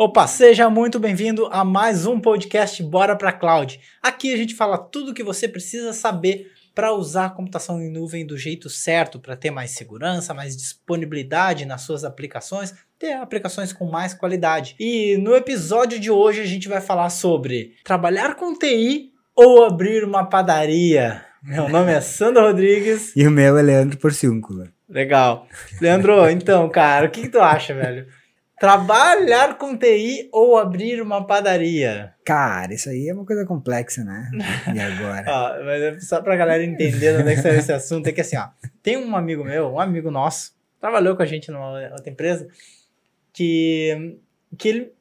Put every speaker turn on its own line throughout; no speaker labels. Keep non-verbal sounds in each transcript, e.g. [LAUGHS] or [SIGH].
Opa, seja muito bem-vindo a mais um podcast Bora para Cloud. Aqui a gente fala tudo o que você precisa saber para usar a computação em nuvem do jeito certo, para ter mais segurança, mais disponibilidade nas suas aplicações, ter aplicações com mais qualidade. E no episódio de hoje a gente vai falar sobre trabalhar com TI ou abrir uma padaria. Meu nome é Sandro Rodrigues. [LAUGHS]
E o meu é Leandro Porciúncula.
Legal. Leandro, então, cara, o que, que tu acha, velho? Trabalhar com TI ou abrir uma padaria?
Cara, isso aí é uma coisa complexa, né? [LAUGHS] E agora?
ó, mas é só pra galera entender onde é que saiu esse assunto, é que assim, ó, tem um amigo meu, um amigo nosso, trabalhou com a gente numa outra empresa, que, que ele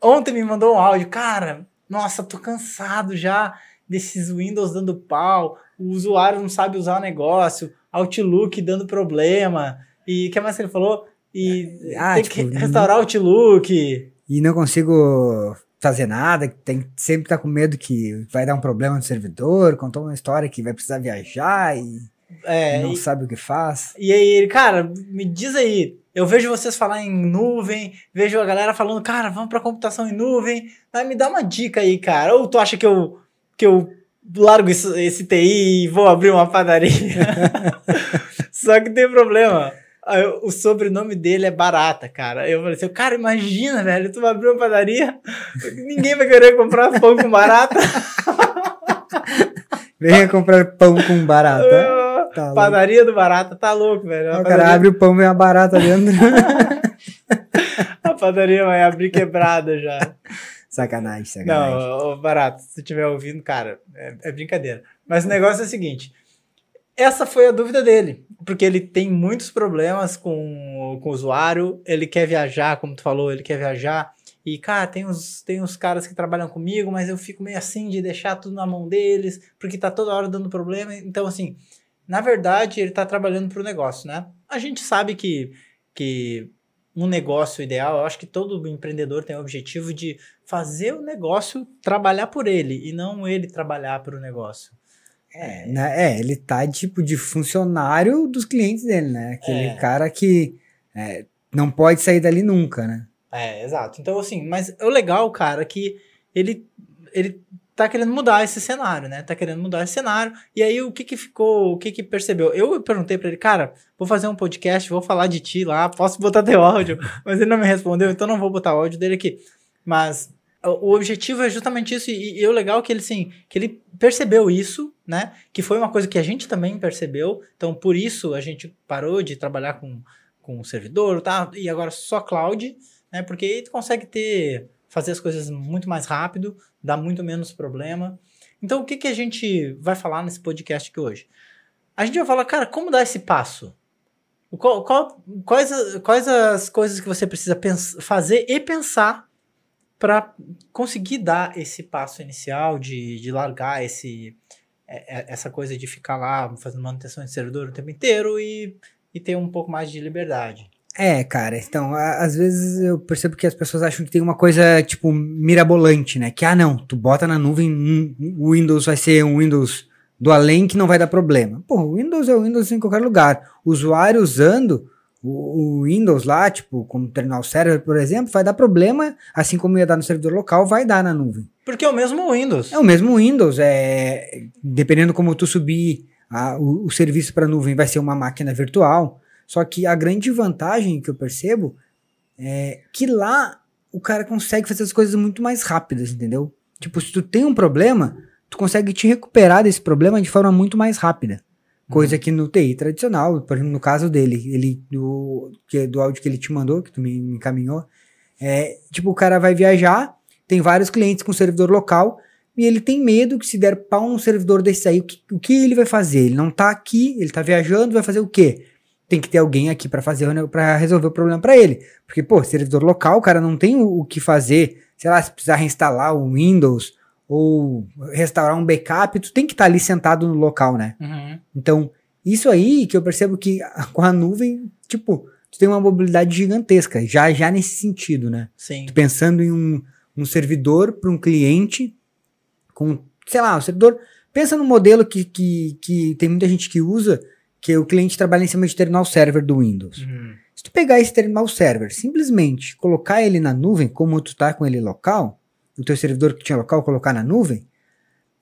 ontem me mandou um áudio, cara, nossa, tô cansado já desses Windows dando pau, o usuário não sabe usar o negócio, Outlook dando problema, e o que mais que ele falou? E ah, tem tipo, que restaurar o Outlook.
E não consigo fazer nada, tem sempre tá com medo que vai dar um problema no servidor, contou uma história que vai precisar viajar e é, não e, sabe o que faz.
E aí, cara, me diz aí, eu vejo vocês falar em nuvem, vejo a galera falando, cara, vamos para computação em nuvem. Mas me dá uma dica aí, cara. Ou tu acha que eu que eu largo esse, esse TI e vou abrir uma padaria? [LAUGHS] Só que tem problema o sobrenome dele é Barata, cara. Eu falei assim, cara, imagina, velho, tu vai abrir uma padaria, [LAUGHS] ninguém vai querer comprar pão com barata. [LAUGHS]
Venha comprar pão com barata.
Tá padaria louco. do barata, tá louco, velho.
O cara abre o pão vem a barata dentro. [LAUGHS]
a padaria vai abrir quebrada já.
Sacanagem, sacanagem.
Não, barato, se tu estiver ouvindo, cara, é, é brincadeira. Mas o negócio é o seguinte: essa foi a dúvida dele, porque ele tem muitos problemas com, com o usuário, ele quer viajar, como tu falou, ele quer viajar, e, cara, tem uns, tem uns caras que trabalham comigo, mas eu fico meio assim de deixar tudo na mão deles, porque tá toda hora dando problema. Então, assim, na verdade, ele tá trabalhando pro negócio, né? A gente sabe que, que um negócio ideal, eu acho que todo empreendedor tem o objetivo de fazer o negócio trabalhar por ele, e não ele trabalhar para o negócio.
É, né? é, ele tá tipo de funcionário dos clientes dele, né? Aquele é. cara que é, não pode sair dali nunca, né?
É, exato. Então, assim, mas o legal, cara, é que ele, ele tá querendo mudar esse cenário, né? Tá querendo mudar esse cenário. E aí, o que que ficou, o que que percebeu? Eu perguntei para ele, cara, vou fazer um podcast, vou falar de ti lá, posso botar teu [LAUGHS] áudio? Mas ele não me respondeu, então não vou botar o áudio dele aqui. Mas o objetivo é justamente isso, e, e o legal é que ele, assim, que ele percebeu isso, né? Que foi uma coisa que a gente também percebeu. Então, por isso a gente parou de trabalhar com, com servidor, tá? E agora só cloud, né? Porque aí tu consegue ter fazer as coisas muito mais rápido, dá muito menos problema. Então, o que, que a gente vai falar nesse podcast aqui hoje? A gente vai falar, cara, como dar esse passo? Qual, qual, quais, quais as coisas que você precisa fazer e pensar para conseguir dar esse passo inicial de, de largar esse, é, é, essa coisa de ficar lá fazendo manutenção de servidor o tempo inteiro e, e ter um pouco mais de liberdade.
É, cara, então, às vezes eu percebo que as pessoas acham que tem uma coisa, tipo, mirabolante, né? Que, ah, não, tu bota na nuvem, o Windows vai ser um Windows do além que não vai dar problema. Pô, o Windows é o Windows em qualquer lugar. O usuário usando o, Windows lá, tipo, como terminal server, por exemplo, vai dar problema, assim como ia dar no servidor local, vai dar na nuvem.
Porque é o mesmo Windows.
É o mesmo Windows, é dependendo como tu subir a, o, o serviço para a nuvem, vai ser uma máquina virtual. Só que a grande vantagem que eu percebo é que lá o cara consegue fazer as coisas muito mais rápidas, entendeu? Tipo, se tu tem um problema, tu consegue te recuperar desse problema de forma muito mais rápida. Coisa uhum. que no TI tradicional, por exemplo, no caso dele, ele do, que, do áudio que ele te mandou, que tu me, encaminhou, é, tipo, o cara vai viajar, tem vários clientes com servidor local, e ele tem medo que se der pau num servidor desse aí, o que, o que ele vai fazer? Ele não tá aqui, ele tá viajando, vai fazer o quê? Tem que ter alguém aqui para fazer para resolver o problema para ele. Porque, pô, servidor local, o cara não tem o, o que fazer, sei lá, se precisar reinstalar o Windows ou restaurar um backup, tu tem que estar tá ali sentado no local, né? Uhum. Então, isso aí que eu percebo que [LAUGHS] com a nuvem, tipo, tu tem uma mobilidade gigantesca, já, já nesse sentido, né?
Sim.
Tu pensando em um, um servidor para um cliente com, sei lá, o servidor. Pensa no modelo que, que, que tem muita gente que usa, que o cliente trabalha em cima de terminal server do Windows.
Uhum.
Se tu pegar esse terminal server, simplesmente colocar ele na nuvem, como tu tá com ele local, o teu servidor que tinha local, colocar na nuvem,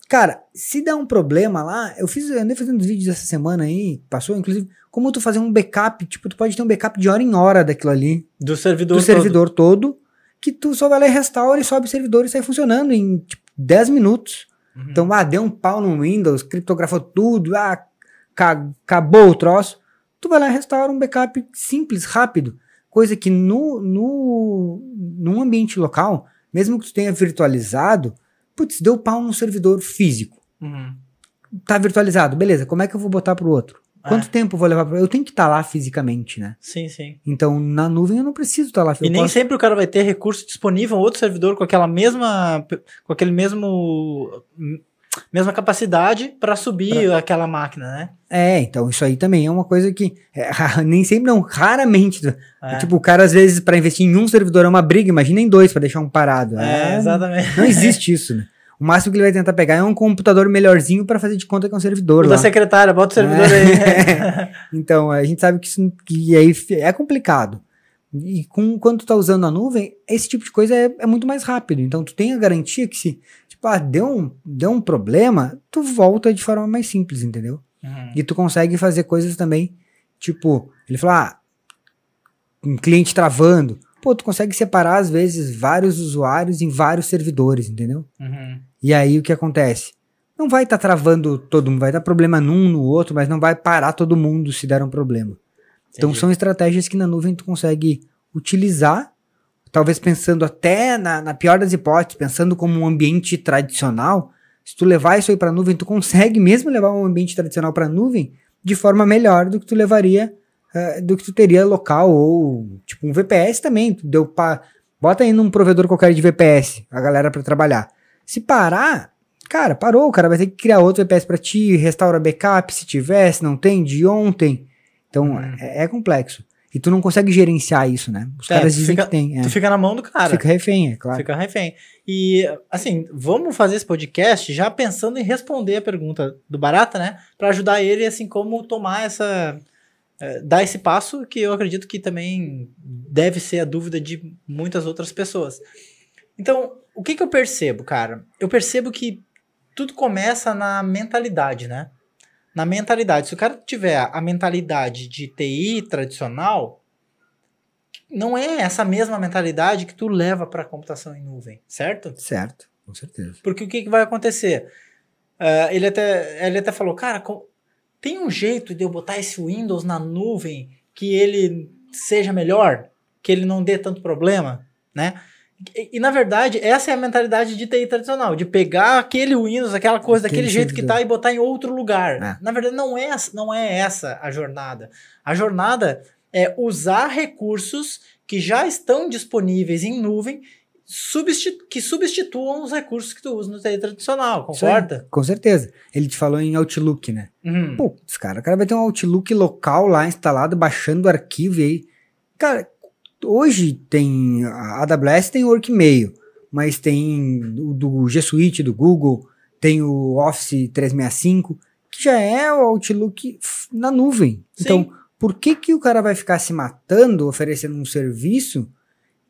cara, se der um problema lá, eu fiz, eu andei fazendo uns vídeos essa semana aí, passou, inclusive, como tu fazer um backup, tipo, tu pode ter um backup de hora em hora daquilo ali,
Do servidor.
do
todo.
servidor todo, que tu só vai lá e restaura e sobe o servidor e sai funcionando em, tipo, 10 minutos.
Uhum.
Então, ah, deu um pau no Windows, criptografou tudo, ah, ca- acabou o troço. Tu vai lá e restaura um backup simples, rápido. Coisa que no, no, num ambiente local, mesmo que tu tenha virtualizado, putz, deu pau no servidor físico.
Uhum.
Tá virtualizado, beleza, como é que eu vou botar pro outro? Quanto
É.
tempo eu vou levar pro Eu tenho que estar lá fisicamente, né?
Sim, sim.
Então, na nuvem eu não preciso estar lá.
E
eu
nem
posso-
sempre o cara vai ter recurso disponível, outro servidor com aquela mesma, com aquele mesmo, mesma capacidade para subir aquela máquina, né?
É, então isso aí também é uma coisa que é, [LAUGHS] nem sempre, não, raramente.
É.
Tipo, o cara às vezes para investir em um servidor é uma briga, imagina em dois para deixar um parado.
É,
É,
exatamente.
Não existe isso, né? O máximo que ele vai tentar pegar é um computador melhorzinho para fazer de conta que é um servidor
da secretária, bota o servidor aí. [LAUGHS]
Então, a gente sabe que isso que aí é complicado. E com, quando tu tá usando a nuvem, esse tipo de coisa é, é muito mais rápido. Então, tu tem a garantia que se, ah, deu um, deu um problema, tu volta de forma mais simples, entendeu?
Uhum.
E tu consegue fazer coisas também, tipo, ele falou, ah, um cliente travando. Pô, tu consegue separar, às vezes, vários usuários em vários servidores, entendeu?
Uhum.
E aí o que acontece? Não vai estar travando todo mundo, vai dar problema num, no outro, mas não vai parar todo mundo se der um problema. Então
Entendi.
são estratégias que na nuvem tu consegue utilizar, talvez pensando até na, na pior das hipóteses, pensando como um ambiente tradicional. Se tu levar isso aí para nuvem, tu consegue mesmo levar um ambiente tradicional para nuvem de forma melhor do que tu levaria, eh, do que tu teria local ou tipo um VPS também. Tu deu pa, bota aí num provedor qualquer de VPS a galera para trabalhar. Se parar, cara, parou. O cara vai ter que criar outro VPS para ti, restaura backup se tiver, se não tem, de ontem. Então
Hum.
é, é complexo. E tu não consegue gerenciar isso, né? Os
É,
caras dizem
fica-
que tem. É.
Tu fica na mão do cara.
Fica refém, é claro.
Fica refém. E, assim, vamos fazer esse podcast já pensando em responder a pergunta do Barata, né? Pra ajudar ele, assim, como tomar essa. eh, dar esse passo que eu acredito que também deve ser a dúvida de muitas outras pessoas. Então, o que que eu percebo, cara? Eu percebo que tudo começa na mentalidade, né? Na mentalidade. Se o cara tiver a mentalidade de TI tradicional, não é essa mesma mentalidade que tu leva para computação em nuvem, certo?
Certo, com certeza.
Porque o que, que vai acontecer? Ah, ele, até, ele até falou, cara, com- tem um jeito de eu botar esse Windows na nuvem que ele seja melhor, que ele não dê tanto problema, né? E, e, na verdade, essa é a mentalidade de TI tradicional, de pegar aquele Windows, aquela coisa,
Aquele
daquele jeito que tá e botar em outro lugar.
É.
Na verdade, não é, não é essa a jornada. A jornada é usar recursos que já estão disponíveis em nuvem substitu que substituam os recursos que tu usa no TI tradicional,
aí,
concorda?
Com certeza. Ele te falou em Outlook, né?
Uhum.
Putz, cara, o cara vai ter um Outlook local lá instalado, baixando o arquivo e aí. Cara, hoje tem. A AWS tem o Workmail, mas tem o do G Suite do Google, tem o Office 365, que já é o Outlook na nuvem.
Sim.
Então, por que, que o cara vai ficar se matando oferecendo um serviço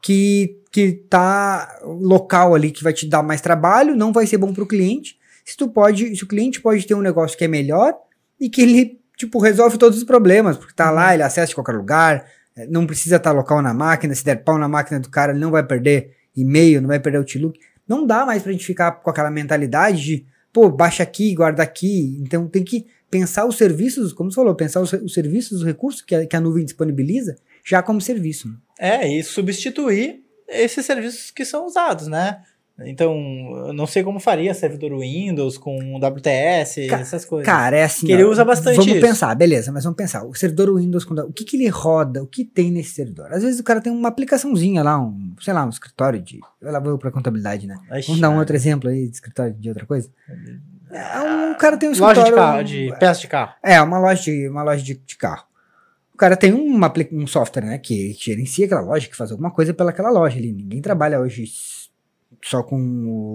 que, que tá local ali, que vai te dar mais trabalho, não vai ser bom para o cliente? Se tu pode, se o cliente pode ter um negócio que é melhor e que ele, tipo, resolve todos os problemas, porque tá lá, ele acessa de qualquer lugar, não precisa estar local na máquina, se der pau na máquina do cara, ele não vai perder e-mail, não vai perder Outlook. Não dá mais pra gente ficar com aquela mentalidade de, pô, baixa aqui, guarda aqui. Então tem que pensar os serviços, como você falou, pensar os, os serviços, os recursos que a, que a nuvem disponibiliza já como serviço.
É, e substituir esses serviços que são usados, né? Então, eu não sei como faria servidor Windows com WTS,
Ca-
essas coisas.
Cara, é assim.
Que ele
ó,
usa bastante
Vamos
isso.
pensar, beleza, mas vamos pensar. O servidor Windows, o que, que ele roda? O que tem nesse servidor? Às vezes o cara tem uma aplicaçãozinha lá, um, sei lá, um escritório de. Eu lá vou pra contabilidade, né?
Ixi,
Vamos dar um outro exemplo aí de escritório de outra coisa? É, um cara tem um
Loja
escritório.
de carro, de peça de carro.
É, uma loja de, uma loja de, de carro. O cara tem uma, um software, né, que gerencia aquela loja, que faz alguma coisa pelaquela loja ali. Ninguém trabalha hoje só com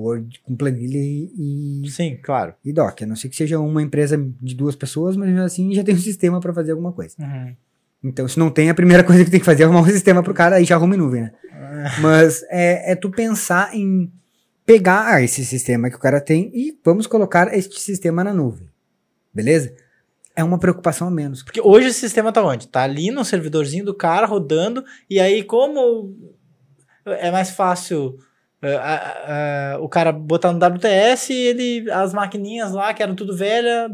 Word, com planilha e, e,
Sim, claro.
e doc. A não ser que seja uma empresa de duas pessoas, mas assim já tem um sistema para fazer alguma coisa.
Uhum.
Então, se não tem, a primeira [LAUGHS] coisa que tem que fazer é arrumar um sistema pro cara, aí já arruma em nuvem, né? Mas é, é tu pensar em pegar ah, esse sistema que o cara tem e vamos colocar este sistema na nuvem. Beleza? É uma preocupação a menos.
Porque hoje esse sistema tá onde? Tá ali no servidorzinho do cara rodando, e aí, como é mais fácil a- a- a- o cara botar no WTS, ele, as maquininhas lá, que eram tudo velha,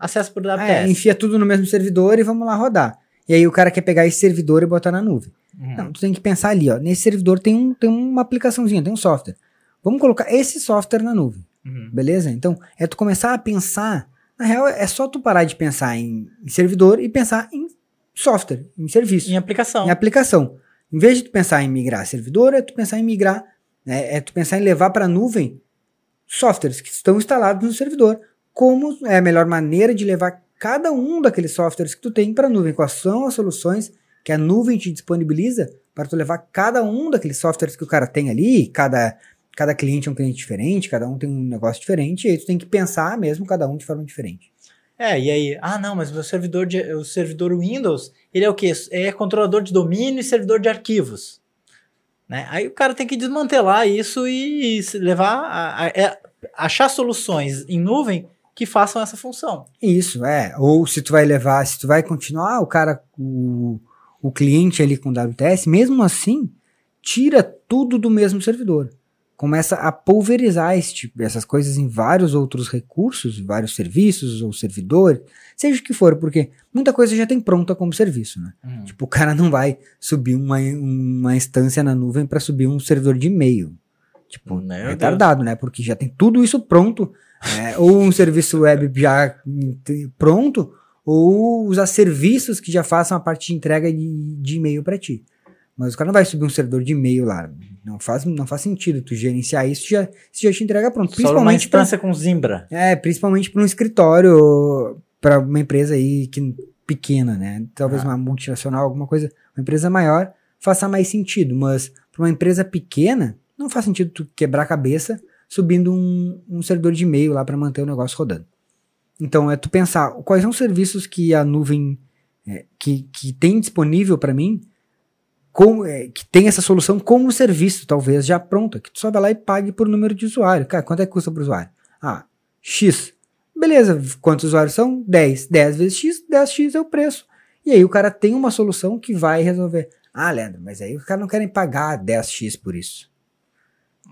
acessa por
É,
WTS.
enfia tudo no mesmo servidor e vamos lá rodar. E aí o cara quer pegar esse servidor e botar na nuvem.
Uhum.
Não, tu tem que pensar ali, ó. Nesse servidor tem, um, tem uma aplicaçãozinha, tem um software. Vamos colocar esse software na nuvem.
Uhum.
Beleza? Então, é tu começar a pensar. Na real, é só tu parar de pensar em, em servidor e pensar em software, em serviço,
Em aplicação.
em aplicação. Em vez de tu pensar em migrar servidor, é tu pensar em migrar, né, é tu pensar em levar para a nuvem softwares que estão instalados no servidor. Como é a melhor maneira de levar cada um daqueles softwares que tu tem para a nuvem? Quais são as soluções que a nuvem te disponibiliza para tu levar cada um daqueles softwares que o cara tem ali, cada, cada cliente é um cliente diferente, cada um tem um negócio diferente, e aí tu tem que pensar mesmo cada um de forma diferente.
É, e aí, ah, não, mas meu servidor, de, o servidor Windows, ele é o quê? É controlador de domínio e servidor de arquivos. Né? Aí o cara tem que desmantelar isso e, levar a, a- é- achar soluções em nuvem que façam essa função.
Isso, é. Ou se tu vai levar, se tu vai continuar o cara, o, o cliente ali com WTS, mesmo assim, tira tudo do mesmo servidor. Começa a pulverizar tipo, essas coisas em vários outros recursos, vários serviços ou servidores, seja o que for, porque muita coisa já tem pronta como serviço, né? Tipo, o cara não vai subir uma, uma instância na nuvem para subir um servidor de e-mail. Tipo,
Meu Deus.
retardado, né? Porque já tem tudo isso pronto. né? ou um serviço web já pronto, ou usar serviços que já façam a parte de entrega de, de e-mail para ti. Mas o cara não vai subir um servidor de e-mail lá. Não faz, não faz sentido tu gerenciar isso, já, isso já te entrega pronto.
Só uma
Principalmente pra-
instância com Zimbra.
é, principalmente para um escritório, para uma empresa aí que, pequena, né? Talvez
Ah.
uma multinacional, alguma coisa, uma empresa maior, faça mais sentido. Mas para uma empresa pequena, não faz sentido tu quebrar a cabeça subindo um, um servidor de e-mail lá para manter o negócio rodando. Então é tu pensar quais são os serviços que a nuvem é, que, que tem disponível para mim, é, que tem essa solução como serviço, talvez já pronta, que tu só vai lá e pague por número de usuário. Cara, quanto é que custa para usuário? Ah, X. Beleza, quantos usuários são? 10. 10 vezes X, 10X é o preço. E aí o cara tem uma solução que vai resolver. Ah, Leandro, mas aí os caras não querem pagar 10X por isso.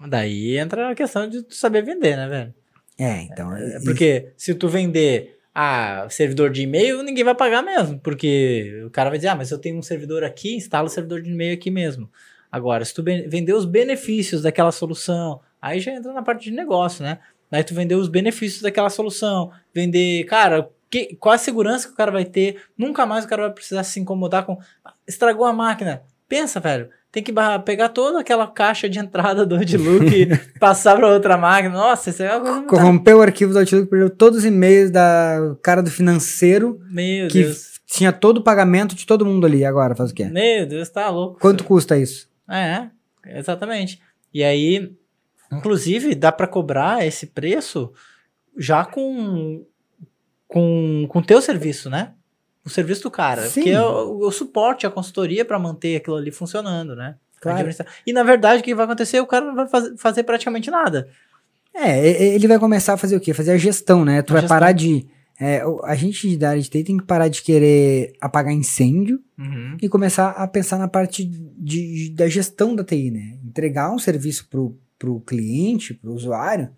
Daí entra a questão de tu saber vender, né, velho?
É, então.
É, Porque se tu vender a servidor de e-mail, ninguém vai pagar mesmo. Porque o cara vai dizer, ah, mas eu tenho um servidor aqui, instala o servidor de e-mail aqui mesmo. Agora, se tu vender os benefícios daquela solução, aí já entra na parte de negócio, né? Daí tu vender os benefícios daquela solução, vender, cara, que, qual a segurança que o cara vai ter? Nunca mais o cara vai precisar se incomodar com. Estragou a máquina. Pensa, velho. Tem que pegar toda aquela caixa de entrada do Outlook e [LAUGHS] passar para outra máquina. Nossa, isso é uma coisa
Corrompeu o arquivo do Outlook, perdeu todos os e-mails da cara do financeiro,
Meu
que
Deus.
tinha todo o pagamento de todo mundo ali. Agora faz o quê?
Meu Deus, tá louco.
Quanto custa isso?
É, exatamente. E aí, inclusive, dá para cobrar esse preço já com com com teu serviço, né? O serviço do cara,
Sim.
que é o, o suporte, a consultoria para manter aquilo ali funcionando, né?
Claro.
E na verdade, o que vai acontecer? O cara não vai faz- fazer praticamente nada.
É, ele vai começar a fazer o quê? Fazer a gestão, né? Tu
A
vai
gestão.
parar de. é, a gente da área de TI tem que parar de querer apagar incêndio
Uhum.
e começar a pensar na parte de, da gestão da TI, né? Entregar um serviço pro, pro cliente, pro usuário,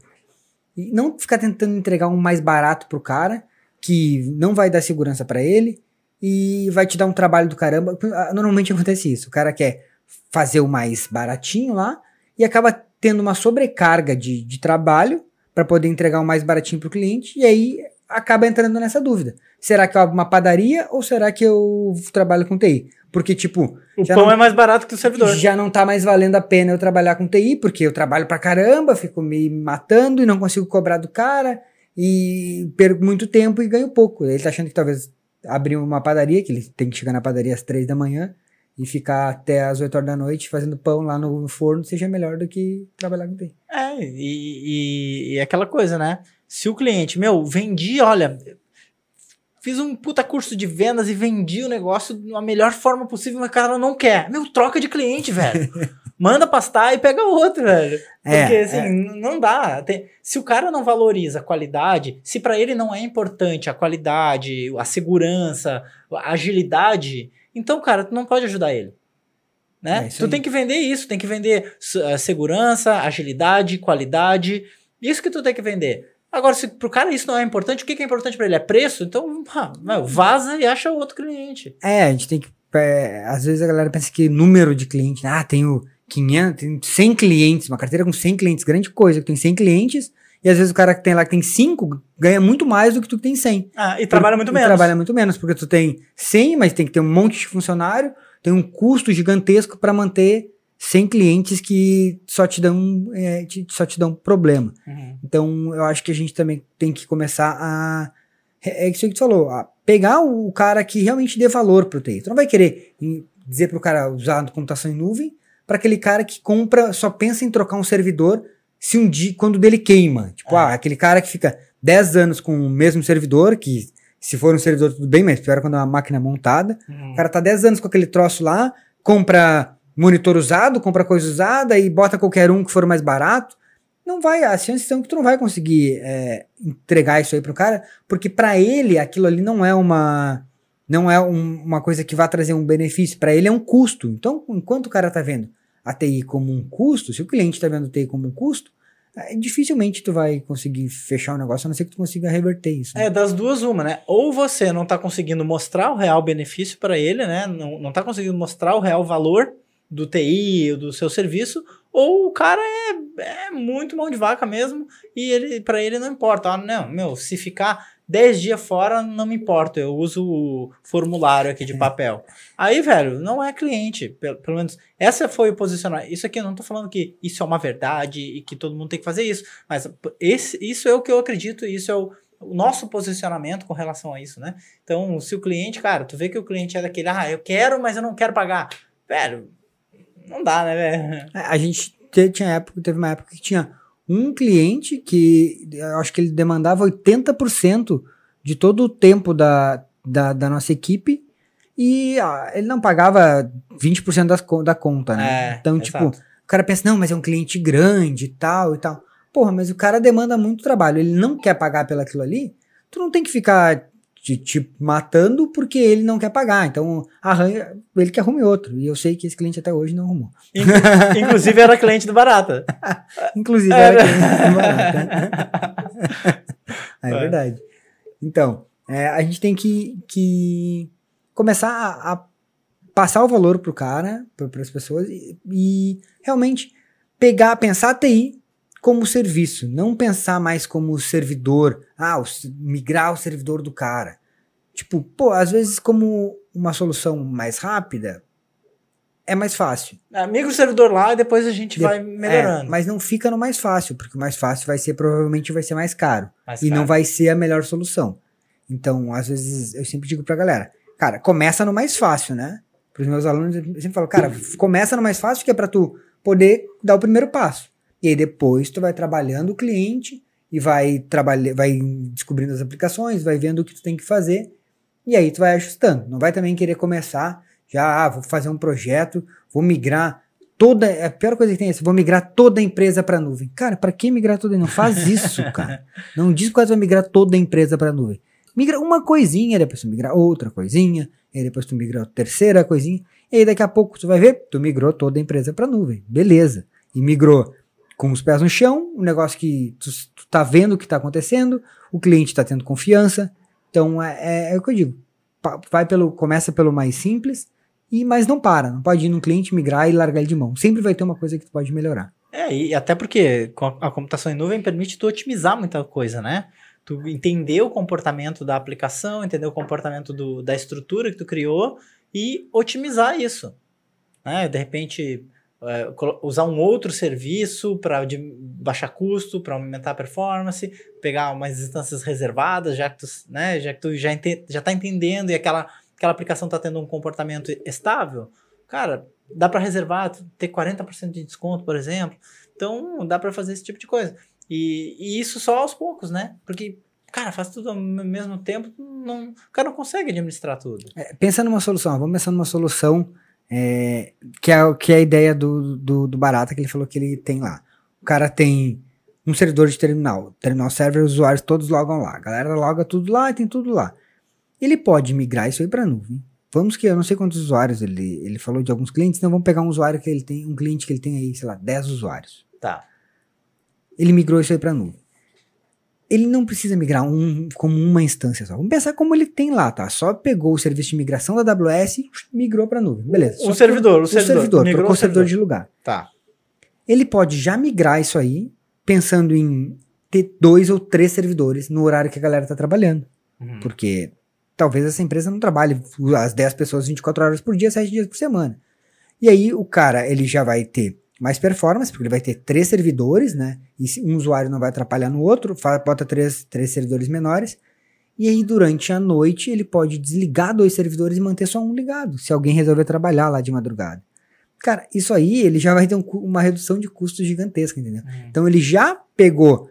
e não ficar tentando entregar um mais barato pro cara, que não vai dar segurança para ele e vai te dar um trabalho do caramba. Ah, Normalmente acontece isso. O cara quer fazer o mais baratinho lá e acaba tendo uma sobrecarga de, de trabalho para poder entregar o mais baratinho pro cliente e aí acaba entrando nessa dúvida. Será que eu abro uma padaria ou será que eu trabalho com TI? Porque, tipo,
O pão
não-
é mais barato que o servidor.
já não tá mais valendo a pena eu trabalhar com TI, porque eu trabalho pra caramba, fico me matando e não consigo cobrar do cara, e perco muito tempo e ganho pouco. Ele tá achando que talvez abrir uma padaria, que ele tem que chegar na padaria às três da manhã, e ficar até as 8 horas da noite fazendo pão lá no forno seja melhor do que trabalhar com TI.
É, e, e, e aquela coisa, né? Se o cliente, meu, vendi, olha, fiz um puta curso de vendas e vendi o negócio da melhor forma possível, mas o cara não quer. Meu, troca de cliente, velho. [LAUGHS] Manda pastar e pega outro, velho.
É,
Porque assim,
é.
não dá. Tem- se o cara não valoriza a qualidade, se pra ele não é importante a qualidade, a segurança, a agilidade, então, cara, tu não pode ajudar ele. Né?
É
tu
aí.
tem que vender isso, tem que vender eh, segurança, agilidade, qualidade. Isso que tu tem que vender. Agora, se pro cara isso não é importante, o que que é importante pra ele? É preço? Então, ah, meu, vaza e acha outro cliente.
É, a gente tem que. é, às vezes a galera pensa que número de clientes, ah, tenho 500, tenho 100 clientes, uma carteira com 100 clientes, grande coisa, que tem 100 clientes, e às vezes o cara que tem lá que tem 5 ganha muito mais do que tu que tem 100.
Ah, e trabalha muito
E
menos.
Trabalha muito menos, porque tu tem 100, mas tem que ter um monte de funcionário, tem um custo gigantesco para manter 100 clientes que só te dão, é, te- só te dão problema.
Uhum.
Então, eu acho que a gente também tem que começar a. É isso que tu falou, a pegar o cara que realmente dê valor pro TI. Tu não vai querer dizer pro cara usar a computação em nuvem para aquele cara que compra, só pensa em trocar um servidor se um dia, quando dele queima. Tipo,
É.
ah, aquele cara que fica 10 anos com o mesmo servidor, que se for um servidor tudo bem, mas pior quando é uma máquina montada.
Uhum.
O cara tá 10 anos com aquele troço lá, compra monitor usado, compra coisa usada e bota qualquer um que for mais barato. Não vai, as chances são que tu não vai conseguir é, entregar isso aí pro cara, porque para ele aquilo ali não é uma não é um- uma coisa que vai trazer um benefício, para ele é um custo. Então, enquanto o cara tá vendo a TI como um custo, se o cliente tá vendo a TI como um custo, é, dificilmente tu vai conseguir fechar o negócio, a não ser que tu consiga reverter isso. né?
É, das duas, uma, né? Ou você não tá conseguindo mostrar o real benefício para ele, né? Não, não tá conseguindo mostrar o real valor do TI, do seu serviço, ou o cara é, é muito mão de vaca mesmo e ele para ele não importa. Ah, não, meu, se ficar 10 dias fora, não me importa, eu uso o formulário aqui de papel. Aí, velho, não é cliente, pelo, pelo menos essa foi o posicionamento. Isso aqui eu não tô falando que isso é uma verdade e que todo mundo tem que fazer isso, mas esse, isso é o que eu acredito, isso é o, o nosso posicionamento com relação a isso, né? Então, se o cliente, cara, tu vê que o cliente é daquele, ah, eu quero, mas eu não quero pagar. Velho, não dá, né, velho?
É, A gente te- tinha época, teve uma época que tinha um cliente que eu acho que ele demandava 80% de todo o tempo da, da, da nossa equipe e ah, ele não pagava 20% das, da conta, né?
É,
então, tipo, o cara pensa, não, mas é um cliente grande e tal e tal. Porra, mas o cara demanda muito trabalho, ele não quer pagar pelaquilo ali, tu não tem que ficar te, te matando porque ele não quer pagar. Então, arranha, ele que arrume outro. E eu sei que esse cliente até hoje não arrumou.
Inclu- [LAUGHS] Inclusive era cliente do Barata.
Inclusive, era cliente do Barata. [LAUGHS] É
É.
verdade. Então, é, a gente tem que, que começar a, a passar o valor pro cara, para as pessoas, e, e realmente pegar, pensar a TI como serviço, não pensar mais como servidor, ah, o migrar o servidor do cara. Tipo, pô, às vezes como uma solução mais rápida, é mais fácil.
Amigo servidor lá e depois a gente
De-
vai melhorando.
É, mas não fica no mais fácil, porque o mais fácil vai ser, provavelmente vai ser mais caro.
Mas,
e
cara,
não vai ser a melhor solução. Então, às vezes, eu sempre digo pra galera, cara, começa no mais fácil, né? Para os meus alunos, eu sempre falo, cara, começa no mais fácil, que é para tu poder dar o primeiro passo. E aí depois tu vai trabalhando o cliente e vai trabalhar, vai descobrindo as aplicações, vai vendo o que tu tem que fazer e aí tu vai ajustando. Não vai também querer começar já, ah, vou fazer um projeto, vou migrar toda, a pior coisa que tem é essa, vou migrar toda a empresa para nuvem. Cara, para que migrar toda? Não faz isso, [LAUGHS] cara. Não diz tu vai migrar toda a empresa para nuvem. Migra uma coisinha, depois tu migra outra coisinha, e aí depois tu migra a terceira coisinha, e aí daqui a pouco tu vai ver, tu migrou toda a empresa para nuvem. Beleza. E migrou com os pés no chão, um negócio que tu, tu tá vendo o que tá acontecendo, o cliente tá tendo confiança. Então é, é, é o que eu digo. Vai pelo, começa pelo mais simples, e mas não para. Não pode ir num cliente, migrar e largar ele de mão. Sempre vai ter uma coisa que tu pode melhorar.
É, e até porque a computação em nuvem permite tu otimizar muita coisa, né? Tu entender o comportamento da aplicação, entender o comportamento do- da estrutura que tu criou e otimizar isso. Né? De repente, é, usar um outro serviço para baixar custo, para aumentar a performance, pegar umas instâncias reservadas, já que tu, né, já que tu já, ente, já tá entendendo e aquela, aquela aplicação está tendo um comportamento estável, Cara, dá para reservar, ter 40% de desconto, por exemplo. Então, dá para fazer esse tipo de coisa. E, e, isso só aos poucos, né? Porque, cara, faz tudo ao mesmo tempo, não, o cara não consegue administrar tudo.
É, pensa numa solução, vamos pensar numa solução é, que, é, que é a ideia do, do, do Barata que ele falou que ele tem lá. O cara tem um servidor de terminal, terminal server, os usuários todos logam lá. A galera loga tudo lá e tem tudo lá. Ele pode migrar isso aí para nuvem. Vamos que eu não sei quantos usuários ele, ele falou de alguns clientes, então vamos pegar um usuário que ele tem, um cliente que ele tem aí, sei lá, 10 usuários.
Tá.
Ele migrou isso aí para nuvem. Ele não precisa migrar um, como uma instância só. Vamos pensar como ele tem lá, tá? Só pegou o serviço de migração da AWS e migrou para nuvem. Beleza.
O, o servidor, o servidor. O servidor,
trocou o servidor de lugar.
Tá.
Ele pode já migrar isso aí pensando em ter dois ou três servidores no horário que a galera tá trabalhando. Uhum. Porque talvez essa empresa não trabalhe as 10 pessoas 24 horas por dia, 7 dias por semana. E aí o cara, ele já vai ter mais performance, porque ele vai ter três servidores, né? E um usuário não vai atrapalhar no outro, bota três, três servidores menores. E aí, durante a noite, ele pode desligar dois servidores e manter só um ligado, se alguém resolver trabalhar lá de madrugada. Cara, isso aí ele já vai ter um, uma redução de custos gigantesca, entendeu? Uhum. Então ele já pegou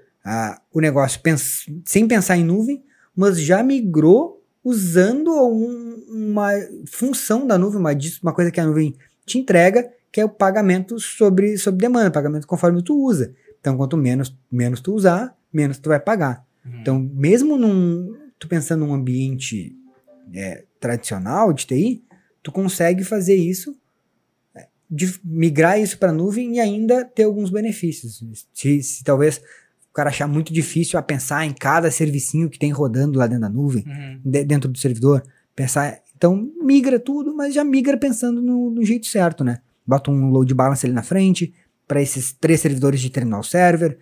o negócio pens sem pensar em nuvem, mas já migrou usando um, uma função da nuvem, uma, uma coisa que a nuvem te entrega, que é o pagamento sobre, sobre demanda, pagamento conforme tu usa. Então, quanto menos, menos tu usar, menos tu vai pagar. Uhum. Então, mesmo num, tu pensando num ambiente é, tradicional de TI, tu consegue fazer isso de migrar isso para a nuvem e ainda ter alguns benefícios. Se, se, talvez o cara achar muito difícil a pensar em cada servicinho que tem rodando lá dentro da nuvem, uhum. de, dentro do servidor, pensar. Então, migra tudo, mas já migra pensando no, no jeito certo, né? Bota um load balance ali na frente, para esses três servidores de terminal server,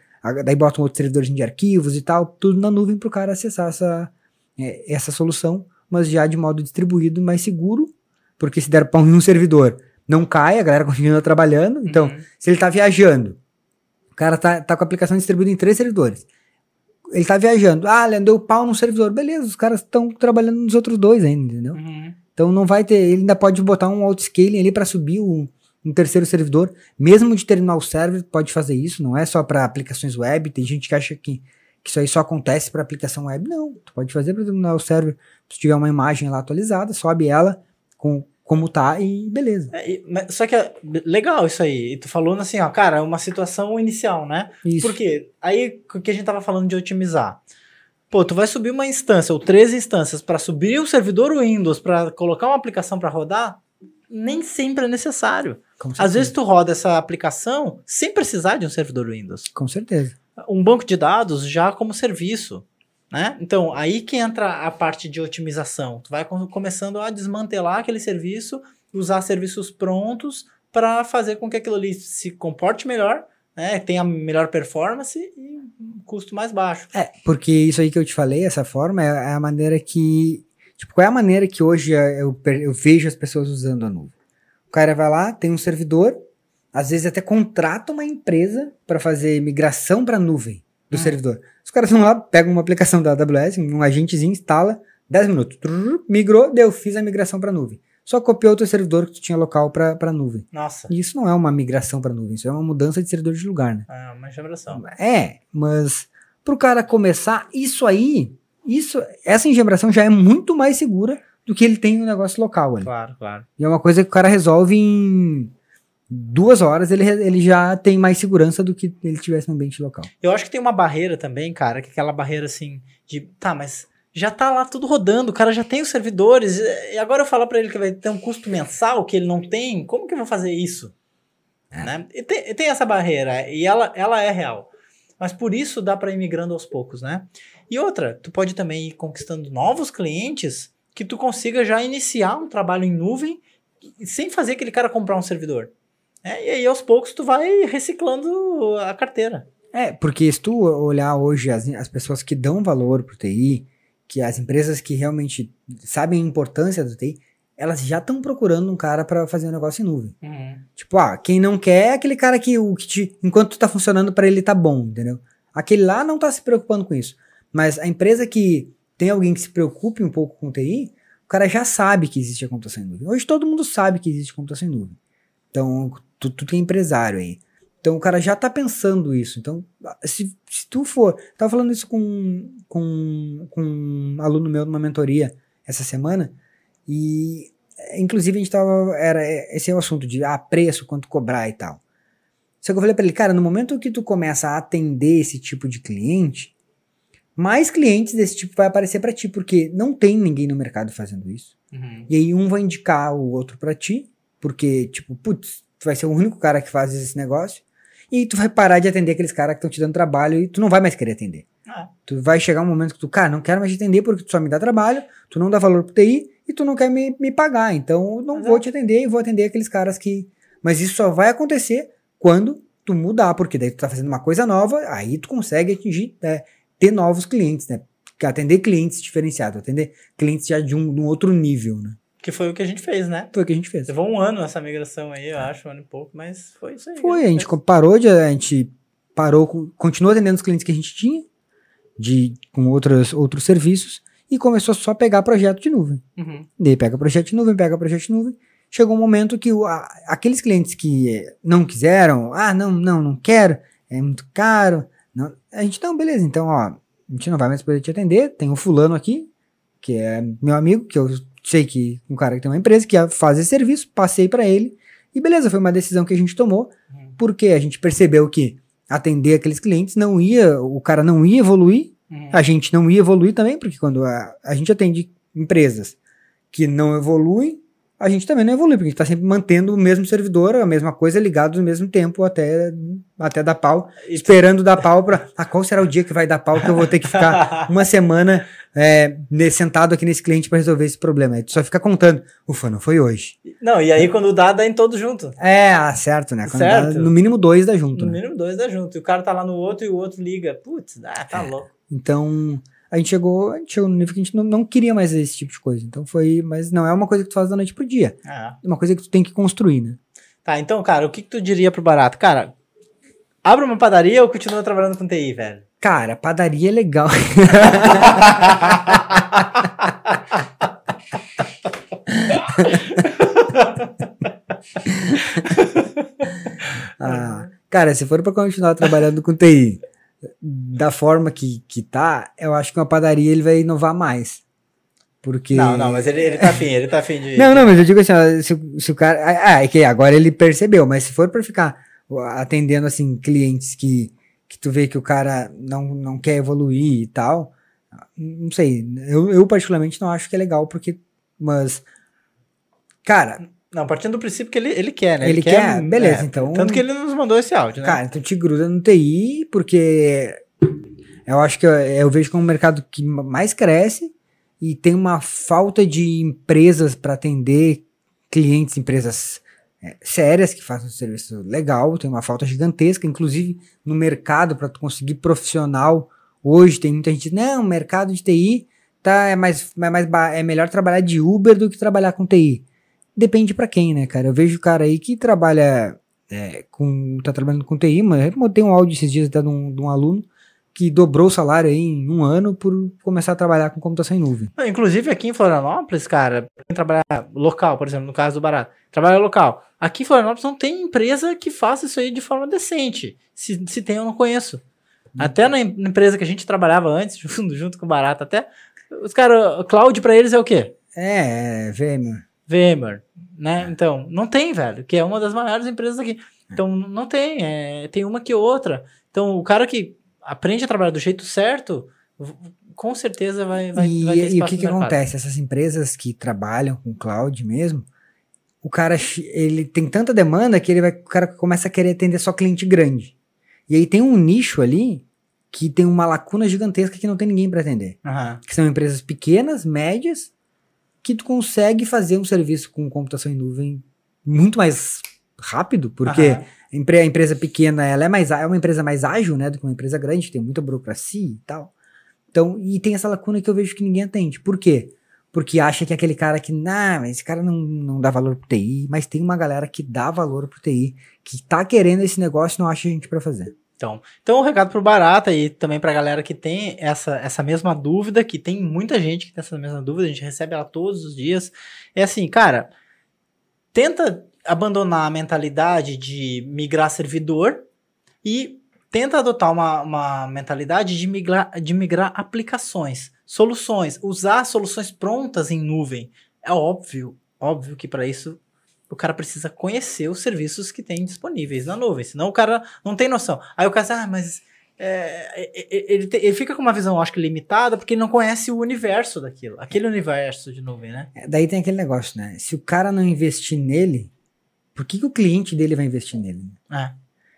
daí bota um outro servidor de arquivos e tal, tudo na nuvem para o cara acessar essa, é, essa solução, mas já de modo distribuído, mais seguro, porque se der para um servidor não cai, a galera [LAUGHS] continua trabalhando. Então, uhum. se ele tá viajando, o cara tá, tá com a aplicação distribuída em três servidores. Ele tá viajando. Ah, ele deu pau no servidor. Beleza, os caras estão trabalhando nos outros dois ainda, entendeu? Uhum. Então não vai ter. Ele ainda pode botar um autoscaling ali para subir um, um terceiro servidor. Mesmo de terminal server, pode fazer isso. Não é só para aplicações web. Tem gente que acha que, que isso aí só acontece para aplicação web. Não. Tu pode fazer para terminal server. Se tiver uma imagem lá atualizada, sobe ela com como tá e beleza.
É, só que é legal isso aí. E tu falou assim, ó, cara, é uma situação inicial, né? Isso. Porque aí o que a gente tava falando de otimizar. Pô, tu vai subir uma instância ou três instâncias para subir o servidor Windows para colocar uma aplicação para rodar, nem sempre é necessário. Às vezes tu roda essa aplicação sem precisar de um servidor Windows.
Com certeza.
Um banco de dados já como serviço. Né? Então, aí que entra a parte de otimização. Tu vai começando a desmantelar aquele serviço, usar serviços prontos para fazer com que aquilo ali se comporte melhor, né? tenha melhor performance e um custo mais baixo.
É, porque isso aí que eu te falei, essa forma, é, é a maneira que. Tipo, qual é a maneira que hoje eu, eu vejo as pessoas usando a nuvem? O cara vai lá, tem um servidor, às vezes até contrata uma empresa para fazer migração para nuvem do hum. servidor. Os caras vão lá, pegam uma aplicação da AWS, um agentezinho, instala, 10 minutos, trrr, migrou, deu, fiz a migração para nuvem. Só copiou o teu servidor que tu tinha local para nuvem.
Nossa.
E isso não é uma migração para nuvem, isso é uma mudança de servidor de lugar, né?
É, uma engembração.
É, mas pro cara começar, isso aí, isso, essa engembração já é muito mais segura do que ele tem no negócio local ali.
Claro, claro.
E é uma coisa que o cara resolve em duas horas ele, ele já tem mais segurança do que ele tivesse no ambiente local.
Eu acho que tem uma barreira também, cara, que é aquela barreira assim de, tá, mas já tá lá tudo rodando, o cara já tem os servidores, e agora eu falar para ele que vai ter um custo mensal que ele não tem, como que eu vou fazer isso? É. Né? E tem, e tem, essa barreira, e ela, ela é real. Mas por isso dá para ir migrando aos poucos, né? E outra, tu pode também ir conquistando novos clientes que tu consiga já iniciar um trabalho em nuvem sem fazer aquele cara comprar um servidor. É, e aí aos poucos tu vai reciclando a carteira.
É, porque se tu olhar hoje as, as pessoas que dão valor pro TI, que as empresas que realmente sabem a importância do TI, elas já estão procurando um cara para fazer um negócio em nuvem. Uhum. Tipo, ah, quem não quer é aquele cara que, o, que te, enquanto tu tá funcionando para ele tá bom, entendeu? Aquele lá não tá se preocupando com isso. Mas a empresa que tem alguém que se preocupe um pouco com o TI, cara já sabe que existe a computação em nuvem. Hoje todo mundo sabe que existe computação em nuvem. Então, tu, tu tem empresário aí. Então o cara já tá pensando isso. Então, se, se tu for. Tava falando isso com, com, com um aluno meu numa mentoria essa semana. E inclusive a gente tava. Era, esse é o assunto de ah, preço, quanto cobrar e tal. Só que eu falei para ele, cara, no momento que tu começa a atender esse tipo de cliente, mais clientes desse tipo vai aparecer para ti, porque não tem ninguém no mercado fazendo isso.
Uhum.
E aí um vai indicar o outro para ti, porque, tipo, putz, tu vai ser o único cara que faz esse negócio. E tu vai parar de atender aqueles caras que estão te dando trabalho e tu não vai mais querer atender.
Ah,
Tu vai chegar um momento que tu, cara, não quero mais te atender porque tu só me dá trabalho, tu não dá valor pro TI e tu não quer me, me pagar. Então eu não
Exato.
vou te atender e vou atender aqueles caras que. Mas isso só vai acontecer quando tu mudar, porque daí tu tá fazendo uma coisa nova, aí tu consegue atingir, né, ter novos clientes, né? Atender clientes diferenciados, atender clientes já de um, de um outro nível, né?
que foi o que a gente fez, né?
Foi o que a gente fez.
Levou um ano essa migração aí, eu acho, um ano e pouco, mas foi isso aí.
Foi, a gente
fez.
parou de. A gente parou, continuou atendendo os clientes que a gente tinha, de, com outros, outros serviços, e começou só a pegar projeto de nuvem.
Uhum.
Daí pega projeto de nuvem, pega projeto de nuvem. Chegou um momento que o- a- aqueles clientes que não quiseram, ah, não, não, não quero, é muito caro. Não, a gente, não, beleza, então, ó, a gente não vai mais poder te atender. Tem um fulano aqui, que é meu amigo, que eu sei que um cara que tem uma empresa que faz esse serviço, passei para ele. E beleza, foi uma decisão que a gente tomou,
Uhum.
porque a gente percebeu que atender aqueles clientes não ia, o cara não ia evoluir,
Uhum.
a gente não ia evoluir também, porque quando a, a gente atende empresas que não evoluem, a gente também não evolui, porque a gente está sempre mantendo o mesmo servidor, a mesma coisa, ligado no mesmo tempo até, até dar pau,
E-
esperando dar pau para. Ah, qual será o dia que vai dar pau que eu vou ter que ficar [LAUGHS] uma semana é, sentado aqui nesse cliente para resolver esse problema? Aí tu só fica contando. Ufa, não foi hoje.
Não, e aí quando dá, dá em todos junto.
É, ah, certo, né? Quando
Certo.
dá- no mínimo dois dá junto,
No
né?
mínimo dois dá junto. E o cara tá lá no outro e o outro liga. Putz, ah, tá louco.
Então, a gente chegou, a gente chegou no nível que a gente não, não queria mais esse tipo de coisa. Então foi, mas não é uma coisa que tu faz da noite pro dia.
Ah.
É uma coisa que tu tem que construir, né?
Tá, então, cara, o que, que tu diria pro barato? Cara, abre uma padaria ou continua trabalhando com TI, velho?
Cara, padaria é legal. [LAUGHS] Ah, cara, se for pra continuar trabalhando com TI da forma que, que tá, eu acho que uma padaria ele vai inovar mais. Porque.
Não, não, mas ele, ele tá afim, ele tá afim de. [LAUGHS]
Não, não, mas eu digo assim, ó, se, o- se o cara. Ah, é que agora ele percebeu, mas se for pra ficar atendendo, assim, clientes que, que tu vê que o cara não, não quer evoluir e tal, não sei. Eu, eu particularmente não acho que é legal, porque. Mas. Cara,
Não, partindo do princípio que ele, ele quer, né?
Ele quer? Beleza, então-
Tanto que ele nos mandou esse áudio, né?
cara, então te gruda no TI, porque eu acho que eu, eu vejo que é um mercado que mais cresce e tem uma falta de empresas para atender clientes, empresas é, sérias que fazem um serviço legal, tem uma falta gigantesca, inclusive no mercado para tu conseguir profissional. Hoje tem muita gente, não, o mercado de TI tá é mais, é mais é melhor trabalhar de Uber do que trabalhar com TI. Depende para quem, né, cara? Eu vejo cara aí que trabalha é, com tá trabalhando com TI, mas eu um áudio esses dias até de um, de um aluno que dobrou o salário aí em um ano por começar a trabalhar com computação em nuvem.
Inclusive aqui em Florianópolis, cara, quem trabalhar local, por exemplo, no caso do Barato, trabalha local. Aqui em Florianópolis não tem empresa que faça isso aí de forma decente. Se, se tem, eu não conheço. Até na na empresa que a gente trabalhava antes, [LAUGHS] junto, junto com o Barato, até os caras, cloud pra eles é o quê?
É, é VMware,
né? Então, não tem, velho, que é uma das maiores empresas aqui. Então, não tem, é, tem uma que outra. Então, o cara que aprende a trabalhar do jeito certo, com certeza vai, vai,
e,
vai
e o que que acontece? Essas empresas que trabalham com cloud mesmo, o cara ele tem tanta demanda que ele vai, o cara começa a querer atender só cliente grande. E aí tem um nicho ali que tem uma lacuna gigantesca que não tem ninguém para atender.
Aham.
Que são empresas pequenas, médias, que tu consegue fazer um serviço com computação em nuvem muito mais rápido, porque
Aham.
a empre- a empresa pequena, ela é mais é uma empresa mais ágil, né, do que uma empresa grande, tem muita burocracia e tal. Então, e tem essa lacuna que eu vejo que ninguém atende. Por quê? Porque acha que aquele cara que, não, mas esse cara não, não dá valor pro TI, mas tem uma galera que dá valor pro TI, que tá querendo esse negócio e não acha gente pra fazer.
Então, então um recado pro Barata e também pra galera que tem essa, essa mesma dúvida, que tem muita gente que tem essa mesma dúvida, a gente recebe ela todos os dias. É assim, cara, tenta abandonar a mentalidade de migrar servidor e tenta adotar uma, uma mentalidade de migrar, de migrar aplicações, soluções, usar soluções prontas em nuvem. É óbvio, óbvio que para isso o cara precisa conhecer os serviços que tem disponíveis na nuvem, senão o cara não tem noção. Aí o cara diz, ah, mas é, ele, ele, fica com uma visão, acho que limitada, porque ele não conhece o universo daquilo, aquele universo de nuvem, né?
É, daí tem aquele negócio, né? Se o cara não investir nele, por que, que o cliente dele vai investir nele?
É.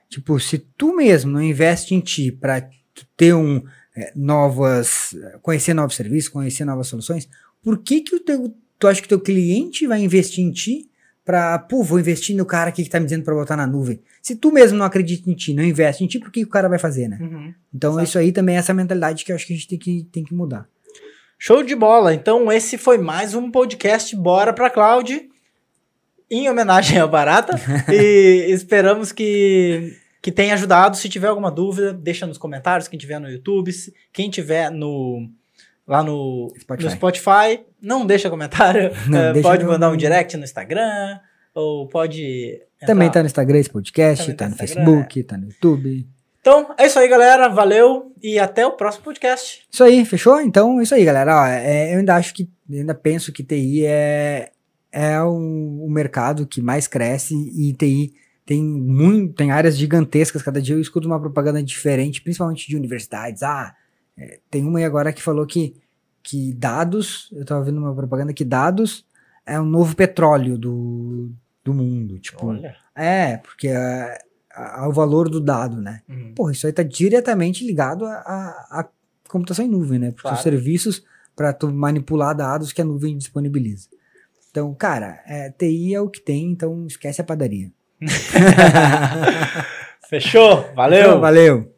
Tipo, se tu mesmo não investe em ti para ter um é, novas, conhecer novos serviços, conhecer novas soluções, por que que o teu, tu acha que o teu cliente vai investir em ti para, pô, vou investir no cara aqui que tá me dizendo para botar na nuvem. Se tu mesmo não acredita em ti, não investe em ti, por que o cara vai fazer, né?
Uhum.
Então isso aí também é essa mentalidade que eu acho que a gente tem que, tem que mudar.
Show de bola. Então esse foi mais um podcast Bora pra Cloud em homenagem ao Barata [LAUGHS] e esperamos que que tenha ajudado. Se tiver alguma dúvida, deixa nos comentários. Quem tiver no YouTube, quem tiver no lá no Spotify, no Spotify não deixa comentário. [LAUGHS] Não, é, deixa pode no... mandar um direct no Instagram ou pode
entrar. também tá no Instagram esse podcast, tá, tá no Facebook, é. tá no YouTube.
Então, é isso aí, galera. Valeu e até o próximo podcast.
Isso aí, fechou? Então, é isso aí, galera. Ó, é, eu ainda acho que, ainda penso que TI é, é o, o mercado que mais cresce e TI tem muito, tem áreas gigantescas. Cada dia eu escuto uma propaganda diferente, principalmente de universidades. Ah, é, tem uma aí agora que falou que, que dados, eu tava vendo uma propaganda que dados é um novo petróleo do, do mundo. Tipo,
Olha.
é, porque é, ao valor do dado, né?
Uhum.
Porra, isso aí tá diretamente ligado à computação em nuvem, né? Porque
Claro.
são serviços para tu manipular dados que a nuvem disponibiliza. Então, cara, é, TI é o que tem, então esquece a padaria. [LAUGHS]
Fechou? Valeu.
Então, valeu.